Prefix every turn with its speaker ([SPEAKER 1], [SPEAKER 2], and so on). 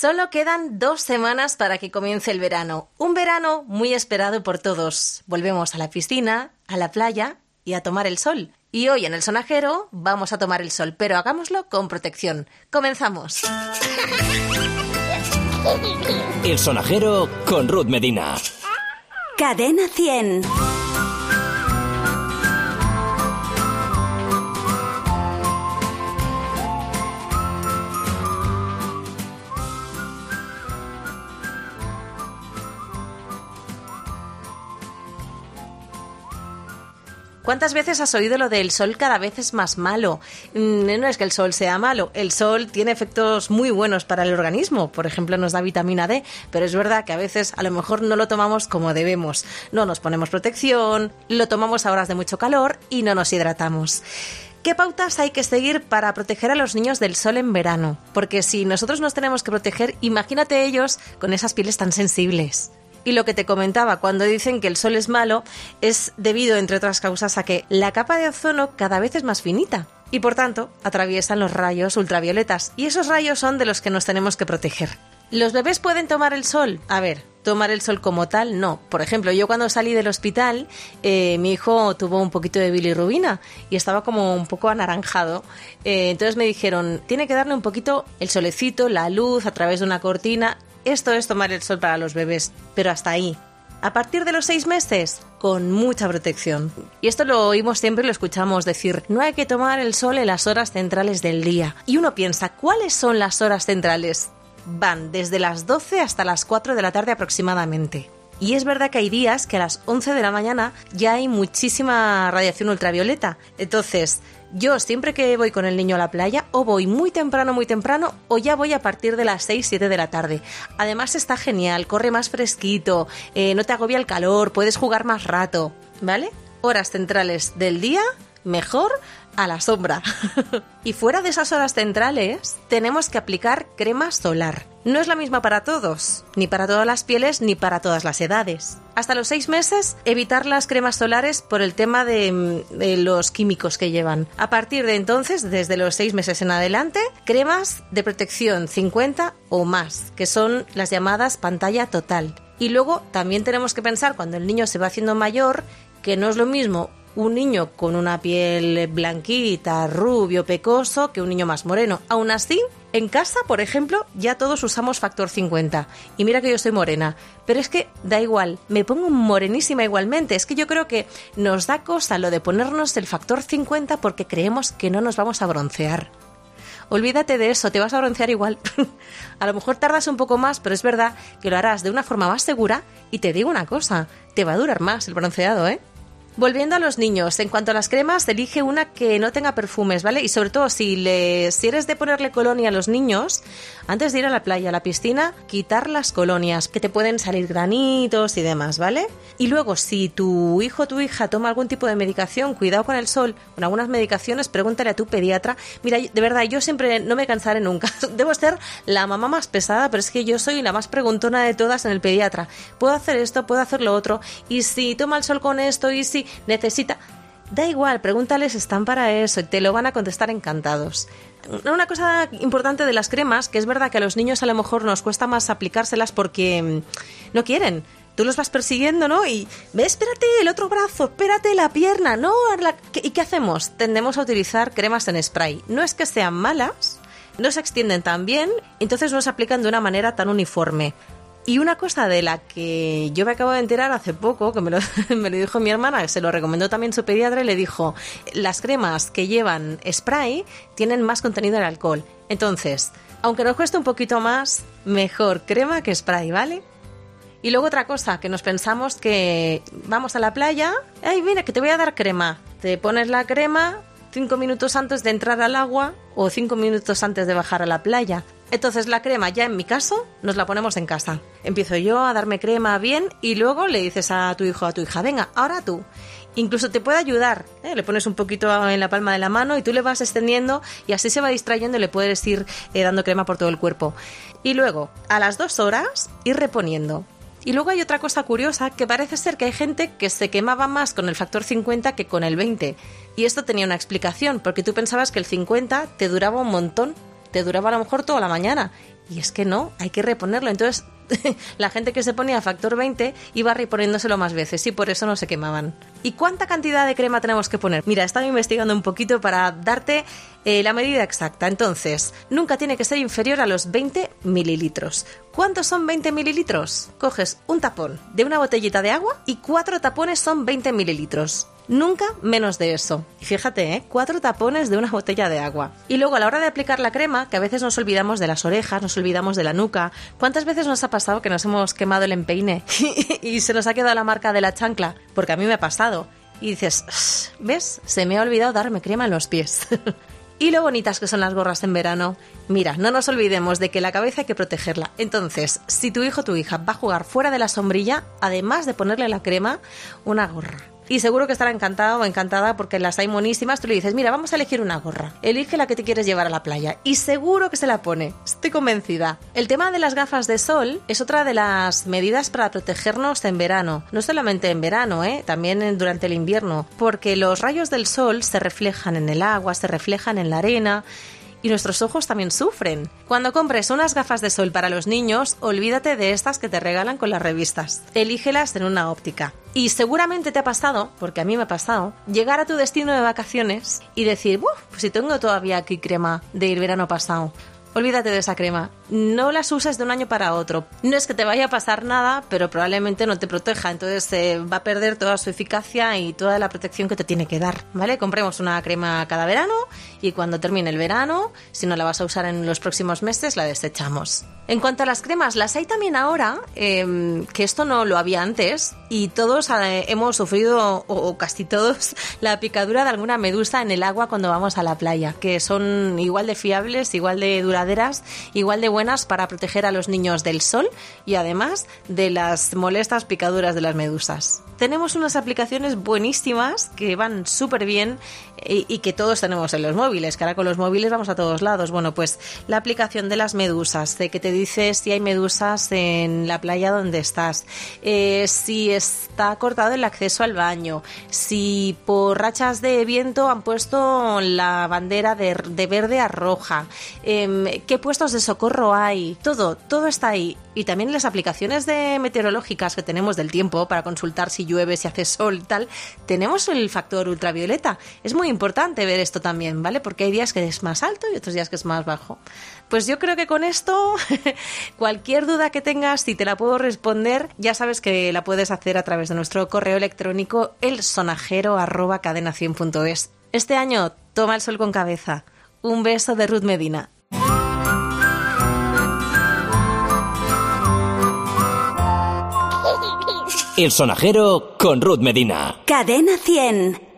[SPEAKER 1] Solo quedan dos semanas para que comience el verano. Un verano muy esperado por todos. Volvemos a la piscina, a la playa y a tomar el sol. Y hoy en el sonajero vamos a tomar el sol, pero hagámoslo con protección. Comenzamos.
[SPEAKER 2] El sonajero con Ruth Medina.
[SPEAKER 3] Cadena 100.
[SPEAKER 1] ¿Cuántas veces has oído lo del sol cada vez es más malo? Mm, No es que el sol sea malo, el sol tiene efectos muy buenos para el organismo, por ejemplo nos da vitamina D, pero es verdad que a veces a lo mejor no lo tomamos como debemos, no nos ponemos protección, lo tomamos a horas de mucho calor y no nos hidratamos. ¿Qué pautas hay que seguir para proteger a los niños del sol en verano? Porque si nosotros nos tenemos que proteger, imagínate ellos con esas pieles tan sensibles. Y lo que te comentaba, cuando dicen que el sol es malo, es debido, entre otras causas, a que la capa de ozono cada vez es más finita y por tanto atraviesan los rayos ultravioletas y esos rayos son de los que nos tenemos que proteger. ¿Los bebés pueden tomar el sol? A ver, tomar el sol como tal, no. Por ejemplo, yo cuando salí del hospital, eh, mi hijo tuvo un poquito de bilirrubina y estaba como un poco anaranjado. Eh, entonces me dijeron, tiene que darle un poquito el solecito, la luz a través de una cortina. Esto es tomar el sol para los bebés, pero hasta ahí. A partir de los seis meses, con mucha protección. Y esto lo oímos siempre y lo escuchamos decir, no hay que tomar el sol en las horas centrales del día. Y uno piensa, ¿cuáles son las horas centrales? Van desde las 12 hasta las 4 de la tarde aproximadamente. Y es verdad que hay días que a las 11 de la mañana ya hay muchísima radiación ultravioleta. Entonces, yo siempre que voy con el niño a la playa, o voy muy temprano, muy temprano, o ya voy a partir de las 6, 7 de la tarde. Además está genial, corre más fresquito, eh, no te agobia el calor, puedes jugar más rato, ¿vale? Horas centrales del día, mejor a la sombra. y fuera de esas horas centrales, tenemos que aplicar crema solar. No es la misma para todos, ni para todas las pieles, ni para todas las edades. Hasta los seis meses, evitar las cremas solares por el tema de, de los químicos que llevan. A partir de entonces, desde los seis meses en adelante, cremas de protección 50 o más, que son las llamadas pantalla total. Y luego también tenemos que pensar cuando el niño se va haciendo mayor que no es lo mismo un niño con una piel blanquita, rubio, pecoso, que un niño más moreno. Aún así, en casa, por ejemplo, ya todos usamos factor 50. Y mira que yo soy morena. Pero es que da igual, me pongo morenísima igualmente. Es que yo creo que nos da cosa lo de ponernos el factor 50 porque creemos que no nos vamos a broncear. Olvídate de eso, te vas a broncear igual. a lo mejor tardas un poco más, pero es verdad que lo harás de una forma más segura y te digo una cosa, te va a durar más el bronceado, ¿eh? Volviendo a los niños, en cuanto a las cremas, elige una que no tenga perfumes, ¿vale? Y sobre todo, si, le, si eres de ponerle colonia a los niños, antes de ir a la playa, a la piscina, quitar las colonias, que te pueden salir granitos y demás, ¿vale? Y luego, si tu hijo o tu hija toma algún tipo de medicación, cuidado con el sol, con algunas medicaciones, pregúntale a tu pediatra. Mira, de verdad, yo siempre no me cansaré nunca. Debo ser la mamá más pesada, pero es que yo soy la más preguntona de todas en el pediatra. Puedo hacer esto, puedo hacer lo otro, y si toma el sol con esto, y si necesita... Da igual, pregúntales, están para eso y te lo van a contestar encantados. Una cosa importante de las cremas, que es verdad que a los niños a lo mejor nos cuesta más aplicárselas porque mm, no quieren. Tú los vas persiguiendo, ¿no? Y ve, espérate el otro brazo, espérate la pierna, ¿no? La- ¿Qué- ¿Y qué hacemos? Tendemos a utilizar cremas en spray. No es que sean malas, no se extienden tan bien, entonces no se aplican de una manera tan uniforme. Y una cosa de la que yo me acabo de enterar hace poco, que me lo, me lo dijo mi hermana, se lo recomendó también su pediatra, y le dijo, las cremas que llevan spray tienen más contenido de alcohol. Entonces, aunque nos cueste un poquito más, mejor crema que spray, ¿vale? Y luego otra cosa, que nos pensamos que vamos a la playa, ay, mira, que te voy a dar crema. Te pones la crema cinco minutos antes de entrar al agua o cinco minutos antes de bajar a la playa. Entonces la crema ya en mi caso nos la ponemos en casa. Empiezo yo a darme crema bien y luego le dices a tu hijo o a tu hija, venga, ahora tú. Incluso te puede ayudar, ¿eh? le pones un poquito en la palma de la mano y tú le vas extendiendo y así se va distrayendo y le puedes ir eh, dando crema por todo el cuerpo. Y luego, a las dos horas, ir reponiendo. Y luego hay otra cosa curiosa, que parece ser que hay gente que se quemaba más con el factor 50 que con el 20. Y esto tenía una explicación, porque tú pensabas que el 50 te duraba un montón, te duraba a lo mejor toda la mañana. Y es que no, hay que reponerlo. Entonces, la gente que se ponía factor 20 iba reponiéndoselo más veces y por eso no se quemaban. ¿Y cuánta cantidad de crema tenemos que poner? Mira, estaba investigando un poquito para darte eh, la medida exacta. Entonces, nunca tiene que ser inferior a los 20 mililitros. ¿Cuántos son 20 mililitros? Coges un tapón de una botellita de agua y cuatro tapones son 20 mililitros. Nunca menos de eso. Fíjate, ¿eh? cuatro tapones de una botella de agua. Y luego a la hora de aplicar la crema, que a veces nos olvidamos de las orejas, nos olvidamos de la nuca. ¿Cuántas veces nos ha pasado que nos hemos quemado el empeine y se nos ha quedado la marca de la chancla? Porque a mí me ha pasado. Y dices, ¿ves? Se me ha olvidado darme crema en los pies. Y lo bonitas que son las gorras en verano. Mira, no nos olvidemos de que la cabeza hay que protegerla. Entonces, si tu hijo o tu hija va a jugar fuera de la sombrilla, además de ponerle la crema, una gorra y seguro que estará encantado o encantada porque las hay monísimas. Tú le dices, mira, vamos a elegir una gorra. Elige la que te quieres llevar a la playa. Y seguro que se la pone. Estoy convencida. El tema de las gafas de sol es otra de las medidas para protegernos en verano. No solamente en verano, ¿eh? también durante el invierno. Porque los rayos del sol se reflejan en el agua, se reflejan en la arena y nuestros ojos también sufren. Cuando compres unas gafas de sol para los niños, olvídate de estas que te regalan con las revistas. Elígelas en una óptica. Y seguramente te ha pasado, porque a mí me ha pasado, llegar a tu destino de vacaciones y decir, pues si tengo todavía aquí crema del verano pasado, Olvídate de esa crema. No las uses de un año para otro. No es que te vaya a pasar nada, pero probablemente no te proteja. Entonces se va a perder toda su eficacia y toda la protección que te tiene que dar. ¿Vale? Compremos una crema cada verano y cuando termine el verano, si no la vas a usar en los próximos meses, la desechamos. En cuanto a las cremas, las hay también ahora, em, que esto no lo había antes, y todos eh, hemos sufrido, o, casi todos, la picadura de alguna medusa en el agua cuando vamos a la playa, que son igual de fiables, igual de duraderas, igual de buenas para proteger a los niños del sol y además de las molestas picaduras de las medusas. Tenemos unas aplicaciones buenísimas que van súper bien y, que todos tenemos en los móviles, que ahora con los móviles vamos a todos lados. Bueno, pues la aplicación de las medusas, de que te dice si hay medusas en la playa donde estás, eh, si está cortado el acceso al baño, si por rachas de viento han puesto la bandera de, verde a roja, em, qué puestos de socorro hay, todo, todo está ahí. Y también las aplicaciones de meteorológicas que tenemos del tiempo para consultar si llueve, si hace sol tal, tenemos el factor ultravioleta. Es muy importante ver esto también, ¿vale? Porque hay días que es más alto y otros días que es más bajo. Pues yo creo que con esto, cualquier duda que tengas, si te la puedo responder, ya sabes que la puedes hacer a través de nuestro correo electrónico elsonajero.cadena100.es. Este año, toma el sol con cabeza. Un beso de Ruth Medina.
[SPEAKER 2] El sonajero con Ruth Medina.
[SPEAKER 3] Cadena 100.